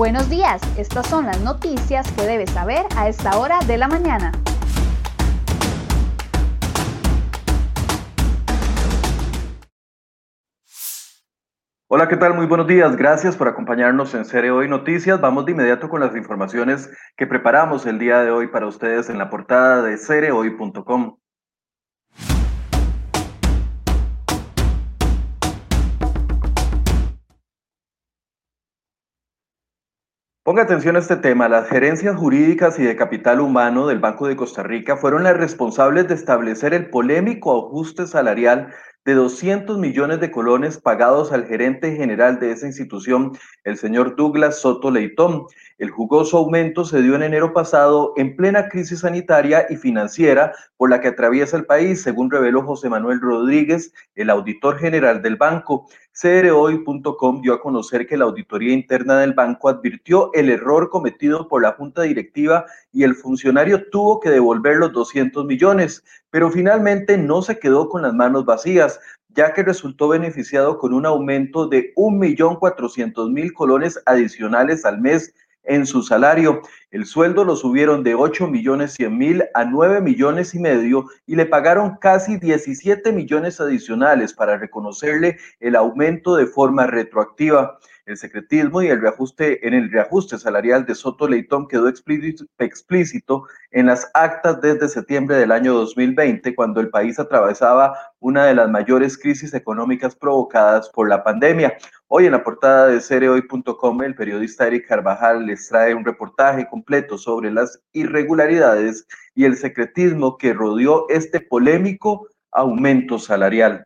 Buenos días, estas son las noticias que debes saber a esta hora de la mañana. Hola, ¿qué tal? Muy buenos días. Gracias por acompañarnos en Serie Hoy Noticias. Vamos de inmediato con las informaciones que preparamos el día de hoy para ustedes en la portada de cerehoy.com. Ponga atención a este tema. Las gerencias jurídicas y de capital humano del Banco de Costa Rica fueron las responsables de establecer el polémico ajuste salarial de 200 millones de colones pagados al gerente general de esa institución, el señor Douglas Soto Leitón. El jugoso aumento se dio en enero pasado en plena crisis sanitaria y financiera por la que atraviesa el país, según reveló José Manuel Rodríguez, el auditor general del banco. CROI.com dio a conocer que la auditoría interna del banco advirtió el error cometido por la junta directiva y el funcionario tuvo que devolver los 200 millones, pero finalmente no se quedó con las manos vacías, ya que resultó beneficiado con un aumento de 1.400.000 colones adicionales al mes en su salario. El sueldo lo subieron de 8 millones 100 mil a 9 millones y medio y le pagaron casi 17 millones adicionales para reconocerle el aumento de forma retroactiva. El secretismo y el reajuste en el reajuste salarial de Soto Leitón quedó explícito en las actas desde septiembre del año 2020, cuando el país atravesaba una de las mayores crisis económicas provocadas por la pandemia. Hoy en la portada de cereoy.com, el periodista Eric Carvajal les trae un reportaje completo sobre las irregularidades y el secretismo que rodeó este polémico aumento salarial.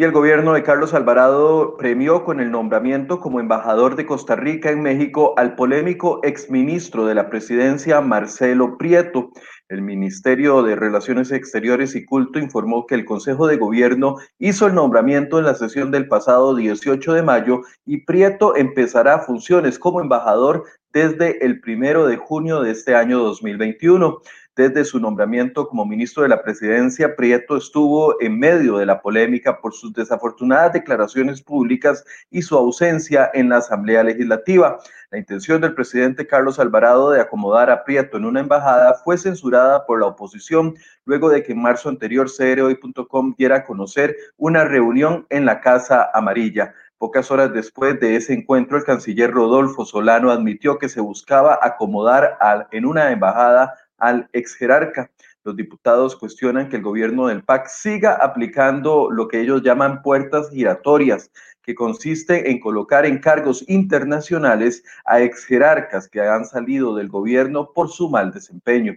Y el gobierno de Carlos Alvarado premió con el nombramiento como embajador de Costa Rica en México al polémico exministro de la presidencia Marcelo Prieto. El Ministerio de Relaciones Exteriores y Culto informó que el Consejo de Gobierno hizo el nombramiento en la sesión del pasado 18 de mayo y Prieto empezará funciones como embajador desde el primero de junio de este año 2021. Desde su nombramiento como ministro de la presidencia, Prieto estuvo en medio de la polémica por sus desafortunadas declaraciones públicas y su ausencia en la Asamblea Legislativa. La intención del presidente Carlos Alvarado de acomodar a Prieto en una embajada fue censurada por la oposición luego de que en marzo anterior CROI.com diera a conocer una reunión en la Casa Amarilla. Pocas horas después de ese encuentro, el canciller Rodolfo Solano admitió que se buscaba acomodar en una embajada al ex jerarca. Los diputados cuestionan que el gobierno del PAC siga aplicando lo que ellos llaman puertas giratorias, que consiste en colocar en cargos internacionales a ex jerarcas que han salido del gobierno por su mal desempeño.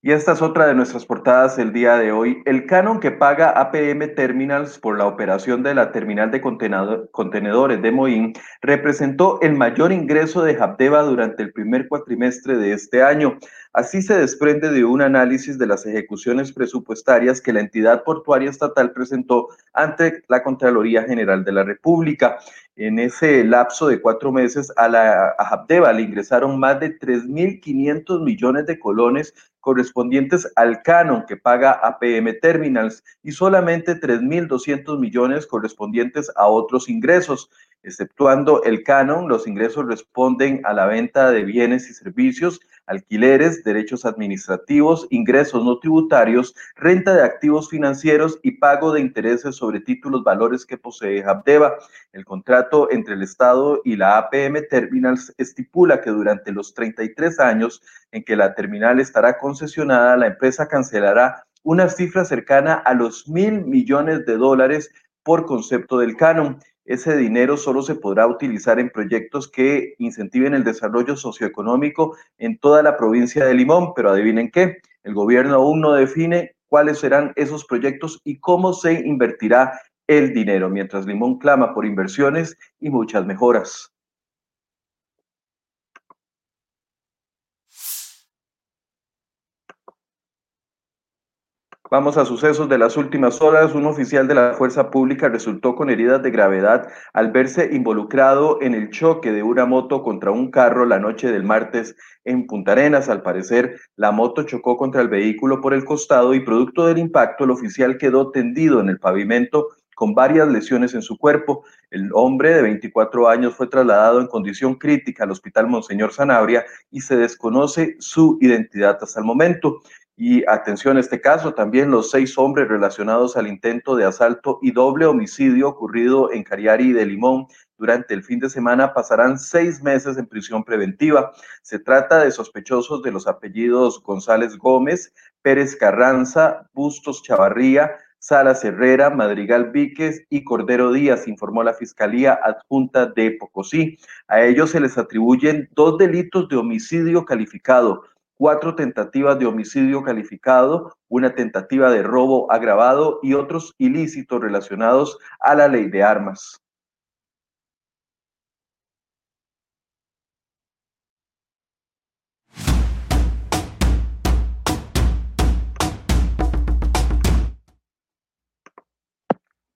Y esta es otra de nuestras portadas el día de hoy. El canon que paga APM Terminals por la operación de la terminal de contenedores de Moín representó el mayor ingreso de Habdeba durante el primer cuatrimestre de este año. Así se desprende de un análisis de las ejecuciones presupuestarias que la entidad portuaria estatal presentó ante la Contraloría General de la República. En ese lapso de cuatro meses a la a le ingresaron más de 3.500 millones de colones correspondientes al canon que paga APM Terminals y solamente 3.200 millones correspondientes a otros ingresos. Exceptuando el canon, los ingresos responden a la venta de bienes y servicios, alquileres, derechos administrativos, ingresos no tributarios, renta de activos financieros y pago de intereses sobre títulos valores que posee Habdeba. El contrato entre el Estado y la APM Terminals estipula que durante los 33 años en que la terminal estará concesionada, la empresa cancelará una cifra cercana a los mil millones de dólares por concepto del canon ese dinero solo se podrá utilizar en proyectos que incentiven el desarrollo socioeconómico en toda la provincia de Limón, pero adivinen qué, el gobierno aún no define cuáles serán esos proyectos y cómo se invertirá el dinero, mientras Limón clama por inversiones y muchas mejoras. Vamos a sucesos de las últimas horas. Un oficial de la fuerza pública resultó con heridas de gravedad al verse involucrado en el choque de una moto contra un carro la noche del martes en Punta Arenas. Al parecer, la moto chocó contra el vehículo por el costado y producto del impacto, el oficial quedó tendido en el pavimento con varias lesiones en su cuerpo. El hombre de 24 años fue trasladado en condición crítica al Hospital Monseñor Sanabria y se desconoce su identidad hasta el momento. Y atención a este caso, también los seis hombres relacionados al intento de asalto y doble homicidio ocurrido en Cariari de Limón durante el fin de semana pasarán seis meses en prisión preventiva. Se trata de sospechosos de los apellidos González Gómez, Pérez Carranza, Bustos Chavarría, Salas Herrera, Madrigal Víquez y Cordero Díaz, informó la Fiscalía Adjunta de Pocosí. A ellos se les atribuyen dos delitos de homicidio calificado, cuatro tentativas de homicidio calificado, una tentativa de robo agravado y otros ilícitos relacionados a la ley de armas.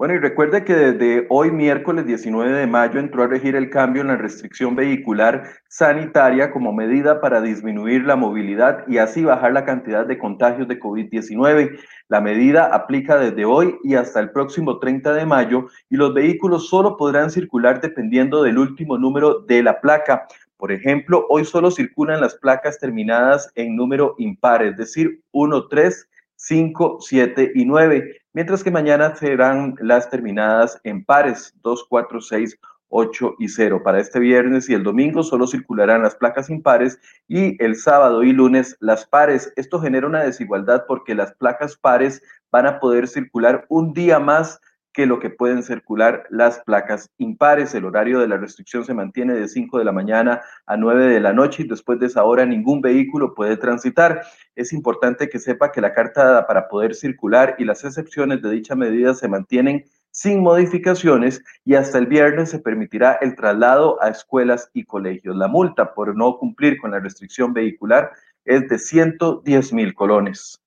Bueno, y recuerde que desde hoy, miércoles 19 de mayo, entró a regir el cambio en la restricción vehicular sanitaria como medida para disminuir la movilidad y así bajar la cantidad de contagios de COVID-19. La medida aplica desde hoy y hasta el próximo 30 de mayo y los vehículos solo podrán circular dependiendo del último número de la placa. Por ejemplo, hoy solo circulan las placas terminadas en número impar, es decir, 1, 3, 5, 7 y 9, mientras que mañana serán las terminadas en pares 2, 4, 6, 8 y 0. Para este viernes y el domingo solo circularán las placas impares y el sábado y lunes las pares. Esto genera una desigualdad porque las placas pares van a poder circular un día más que lo que pueden circular las placas impares. El horario de la restricción se mantiene de 5 de la mañana a 9 de la noche y después de esa hora ningún vehículo puede transitar. Es importante que sepa que la carta para poder circular y las excepciones de dicha medida se mantienen sin modificaciones y hasta el viernes se permitirá el traslado a escuelas y colegios. La multa por no cumplir con la restricción vehicular es de 110 mil colones.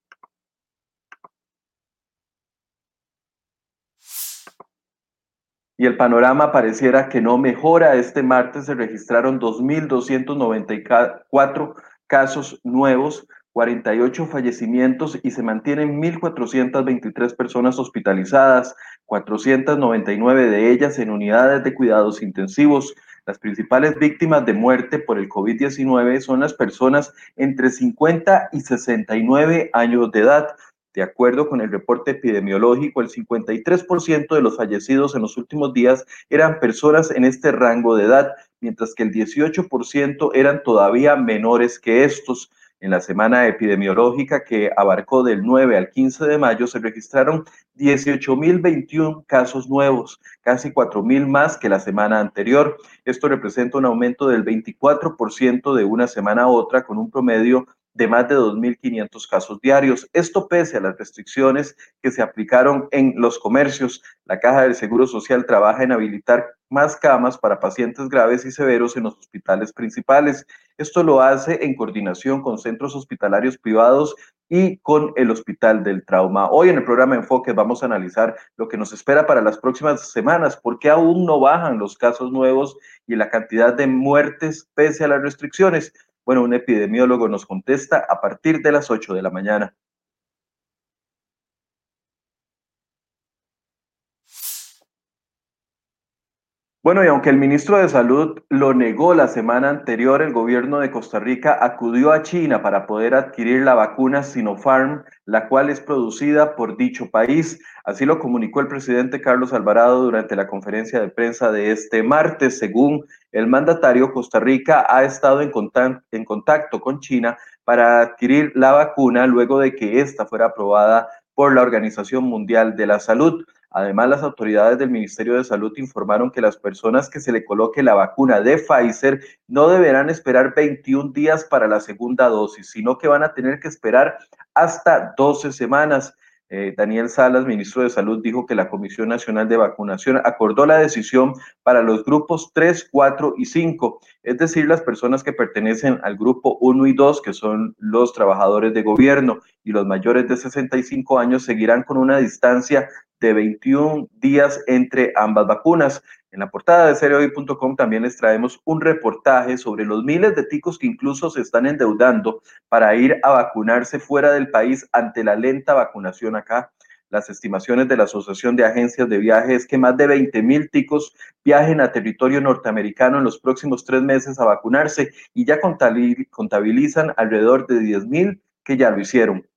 Y el panorama pareciera que no mejora. Este martes se registraron 2.294 casos nuevos, 48 fallecimientos y se mantienen 1.423 personas hospitalizadas, 499 de ellas en unidades de cuidados intensivos. Las principales víctimas de muerte por el COVID-19 son las personas entre 50 y 69 años de edad. De acuerdo con el reporte epidemiológico, el 53% de los fallecidos en los últimos días eran personas en este rango de edad, mientras que el 18% eran todavía menores que estos. En la semana epidemiológica que abarcó del 9 al 15 de mayo se registraron 18.021 casos nuevos, casi 4.000 más que la semana anterior. Esto representa un aumento del 24% de una semana a otra con un promedio de más de 2.500 casos diarios. Esto pese a las restricciones que se aplicaron en los comercios. La Caja del Seguro Social trabaja en habilitar más camas para pacientes graves y severos en los hospitales principales. Esto lo hace en coordinación con centros hospitalarios privados y con el Hospital del Trauma. Hoy en el programa Enfoque vamos a analizar lo que nos espera para las próximas semanas, por qué aún no bajan los casos nuevos y la cantidad de muertes pese a las restricciones. Bueno, un epidemiólogo nos contesta a partir de las 8 de la mañana. Bueno, y aunque el ministro de Salud lo negó la semana anterior, el gobierno de Costa Rica acudió a China para poder adquirir la vacuna Sinopharm, la cual es producida por dicho país. Así lo comunicó el presidente Carlos Alvarado durante la conferencia de prensa de este martes. Según el mandatario, Costa Rica ha estado en, contacto con China para adquirir la vacuna luego de que ésta fuera aprobada por la Organización Mundial de la Salud. Además, las autoridades del Ministerio de Salud informaron que las personas que se le coloque la vacuna de Pfizer no deberán esperar 21 días para la segunda dosis, sino que van a tener que esperar hasta 12 semanas. Eh, Daniel Salas, ministro de Salud, dijo que la Comisión Nacional de Vacunación acordó la decisión para los grupos 3, 4 y 5, es decir, las personas que pertenecen al grupo 1 y 2, que son los trabajadores de gobierno, y los mayores de 65 años seguirán con una distancia de 21 días entre ambas vacunas. En la portada de seriohoy.com también les traemos un reportaje sobre los miles de ticos que incluso se están endeudando para ir a vacunarse fuera del país ante la lenta vacunación acá. Las estimaciones de la Asociación de Agencias de Viaje es que más de 20 mil ticos viajen a territorio norteamericano en los próximos tres meses a vacunarse y ya contabilizan alrededor de 10 mil que ya lo hicieron.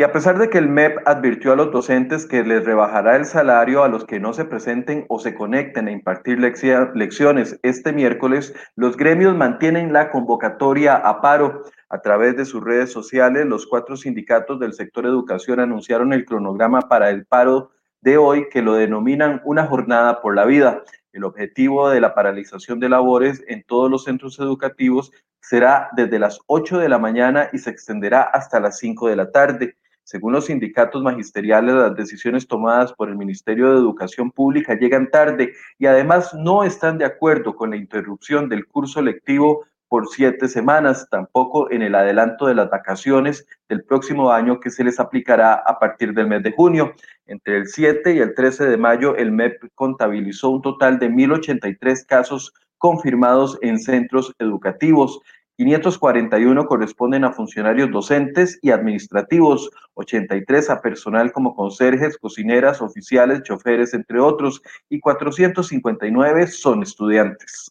Y a pesar de que el MEP advirtió a los docentes que les rebajará el salario a los que no se presenten o se conecten a impartir lecciones este miércoles, los gremios mantienen la convocatoria a paro. A través de sus redes sociales, los cuatro sindicatos del sector educación anunciaron el cronograma para el paro de hoy que lo denominan una jornada por la vida. El objetivo de la paralización de labores en todos los centros educativos será desde las 8 de la mañana y se extenderá hasta las 5 de la tarde. Según los sindicatos magisteriales, las decisiones tomadas por el Ministerio de Educación Pública llegan tarde y además no están de acuerdo con la interrupción del curso lectivo por siete semanas, tampoco en el adelanto de las vacaciones del próximo año que se les aplicará a partir del mes de junio. Entre el 7 y el 13 de mayo, el MEP contabilizó un total de 1.083 casos confirmados en centros educativos. 541 corresponden a funcionarios docentes y administrativos, 83 a personal como conserjes, cocineras, oficiales, choferes, entre otros, y 459 son estudiantes.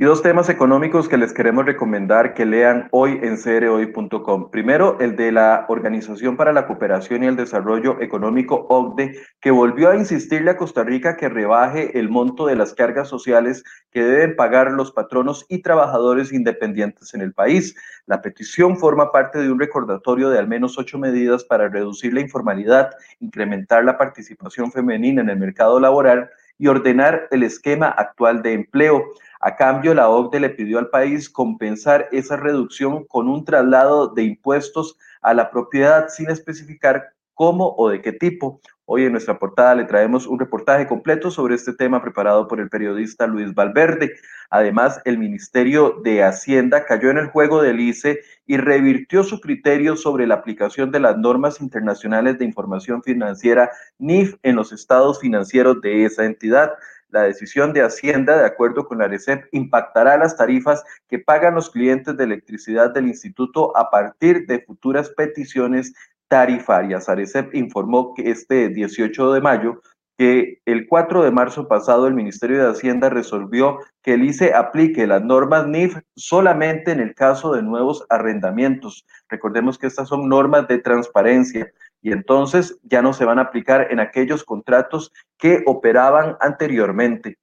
Y dos temas económicos que les queremos recomendar que lean hoy en cereoy.com. Primero, el de la Organización para la Cooperación y el Desarrollo Económico, OCDE, que volvió a insistirle a Costa Rica que rebaje el monto de las cargas sociales que deben pagar los patronos y trabajadores independientes en el país. La petición forma parte de un recordatorio de al menos ocho medidas para reducir la informalidad, incrementar la participación femenina en el mercado laboral y ordenar el esquema actual de empleo. A cambio, la OCDE le pidió al país compensar esa reducción con un traslado de impuestos a la propiedad sin especificar cómo o de qué tipo. Hoy en nuestra portada le traemos un reportaje completo sobre este tema preparado por el periodista Luis Valverde. Además, el Ministerio de Hacienda cayó en el juego del ICE y revirtió su criterio sobre la aplicación de las normas internacionales de información financiera NIF en los estados financieros de esa entidad. La decisión de Hacienda, de acuerdo con la RECEP, impactará las tarifas que pagan los clientes de electricidad del instituto a partir de futuras peticiones tarifarias. Arecep informó que este 18 de mayo que el 4 de marzo pasado el Ministerio de Hacienda resolvió que el ICE aplique las normas NIF solamente en el caso de nuevos arrendamientos. Recordemos que estas son normas de transparencia y entonces ya no se van a aplicar en aquellos contratos que operaban anteriormente.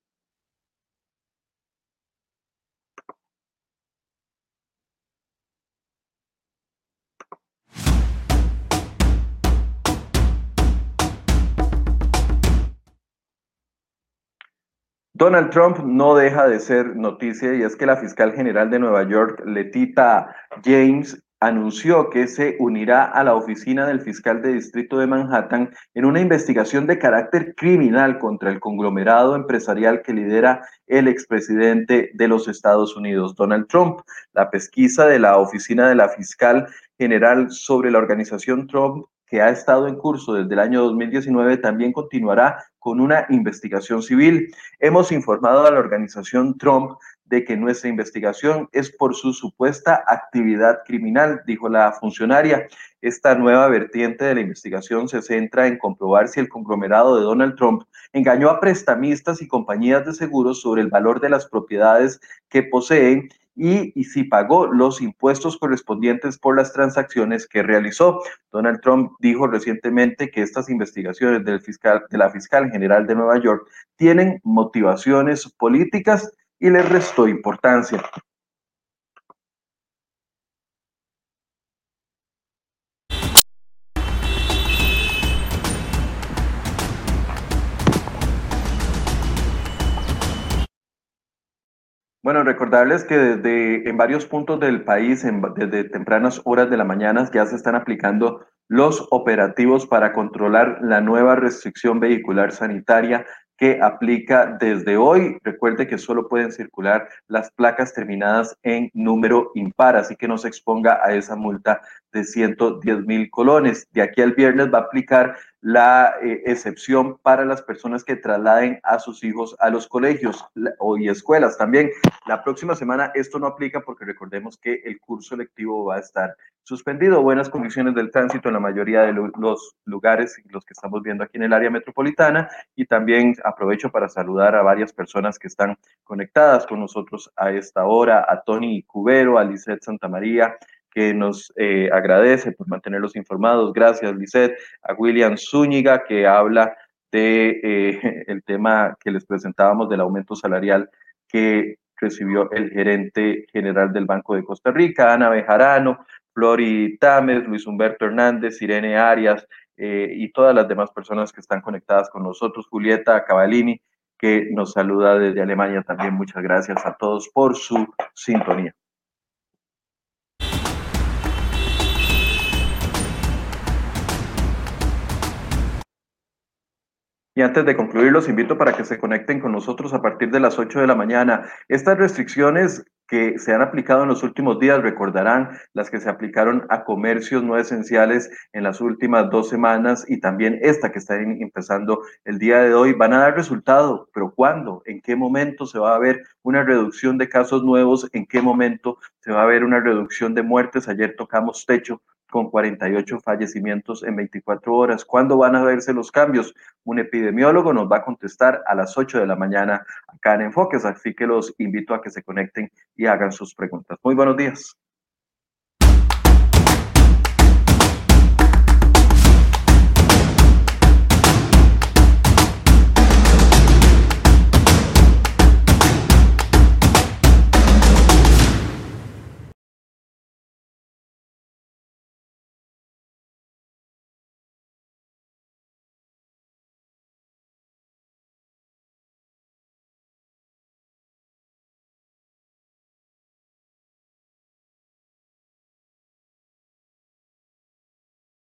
Donald Trump no deja de ser noticia y es que la fiscal general de Nueva York, Letita James, anunció que se unirá a la oficina del fiscal de distrito de Manhattan en una investigación de carácter criminal contra el conglomerado empresarial que lidera el expresidente de los Estados Unidos, Donald Trump. La pesquisa de la oficina de la fiscal general sobre la organización Trump que ha estado en curso desde el año 2019 también continuará con una investigación civil. Hemos informado a la organización Trump de que nuestra investigación es por su supuesta actividad criminal, dijo la funcionaria. Esta nueva vertiente de la investigación se centra en comprobar si el conglomerado de Donald Trump engañó a prestamistas y compañías de seguros sobre el valor de las propiedades que poseen y, si pagó los impuestos correspondientes por las transacciones que realizó. Donald Trump dijo recientemente que estas investigaciones del fiscal, de la fiscal general de Nueva York tienen motivaciones políticas y le restó importancia. Bueno, recordarles que desde en varios puntos del país, desde tempranas horas de la mañana, ya se están aplicando los operativos para controlar la nueva restricción vehicular sanitaria que aplica desde hoy. Recuerde que solo pueden circular las placas terminadas en número impar, así que no se exponga a esa multa de 110 mil colones. De aquí al viernes va a aplicar la eh, excepción para las personas que trasladen a sus hijos a los colegios y escuelas. También la próxima semana esto no aplica porque recordemos que el curso lectivo va a estar suspendido. Buenas condiciones del tránsito en la mayoría de los lugares, los que estamos viendo aquí en el área metropolitana. Y también aprovecho para saludar a varias personas que están conectadas con nosotros a esta hora, a Tony Cubero, a Lisette Santamaría, que nos eh, agradece por mantenerlos informados. Gracias, Lisette. A William Zúñiga, que habla de eh, el tema que les presentábamos del aumento salarial que recibió el gerente general del Banco de Costa Rica, Ana Bejarano, Flori Tames, Luis Humberto Hernández, Irene Arias eh, y todas las demás personas que están conectadas con nosotros, Julieta Cavalini, que nos saluda desde Alemania también. Muchas gracias a todos por su sintonía. Y antes de concluir, los invito para que se conecten con nosotros a partir de las 8 de la mañana. Estas restricciones que se han aplicado en los últimos días, recordarán las que se aplicaron a comercios no esenciales en las últimas dos semanas y también esta que está empezando el día de hoy, van a dar resultado, pero ¿cuándo? ¿En qué momento se va a ver una reducción de casos nuevos? ¿En qué momento se va a ver una reducción de muertes? Ayer tocamos techo con 48 fallecimientos en 24 horas. ¿Cuándo van a verse los cambios? Un epidemiólogo nos va a contestar a las 8 de la mañana acá en Enfoques, así que los invito a que se conecten y hagan sus preguntas. Muy buenos días.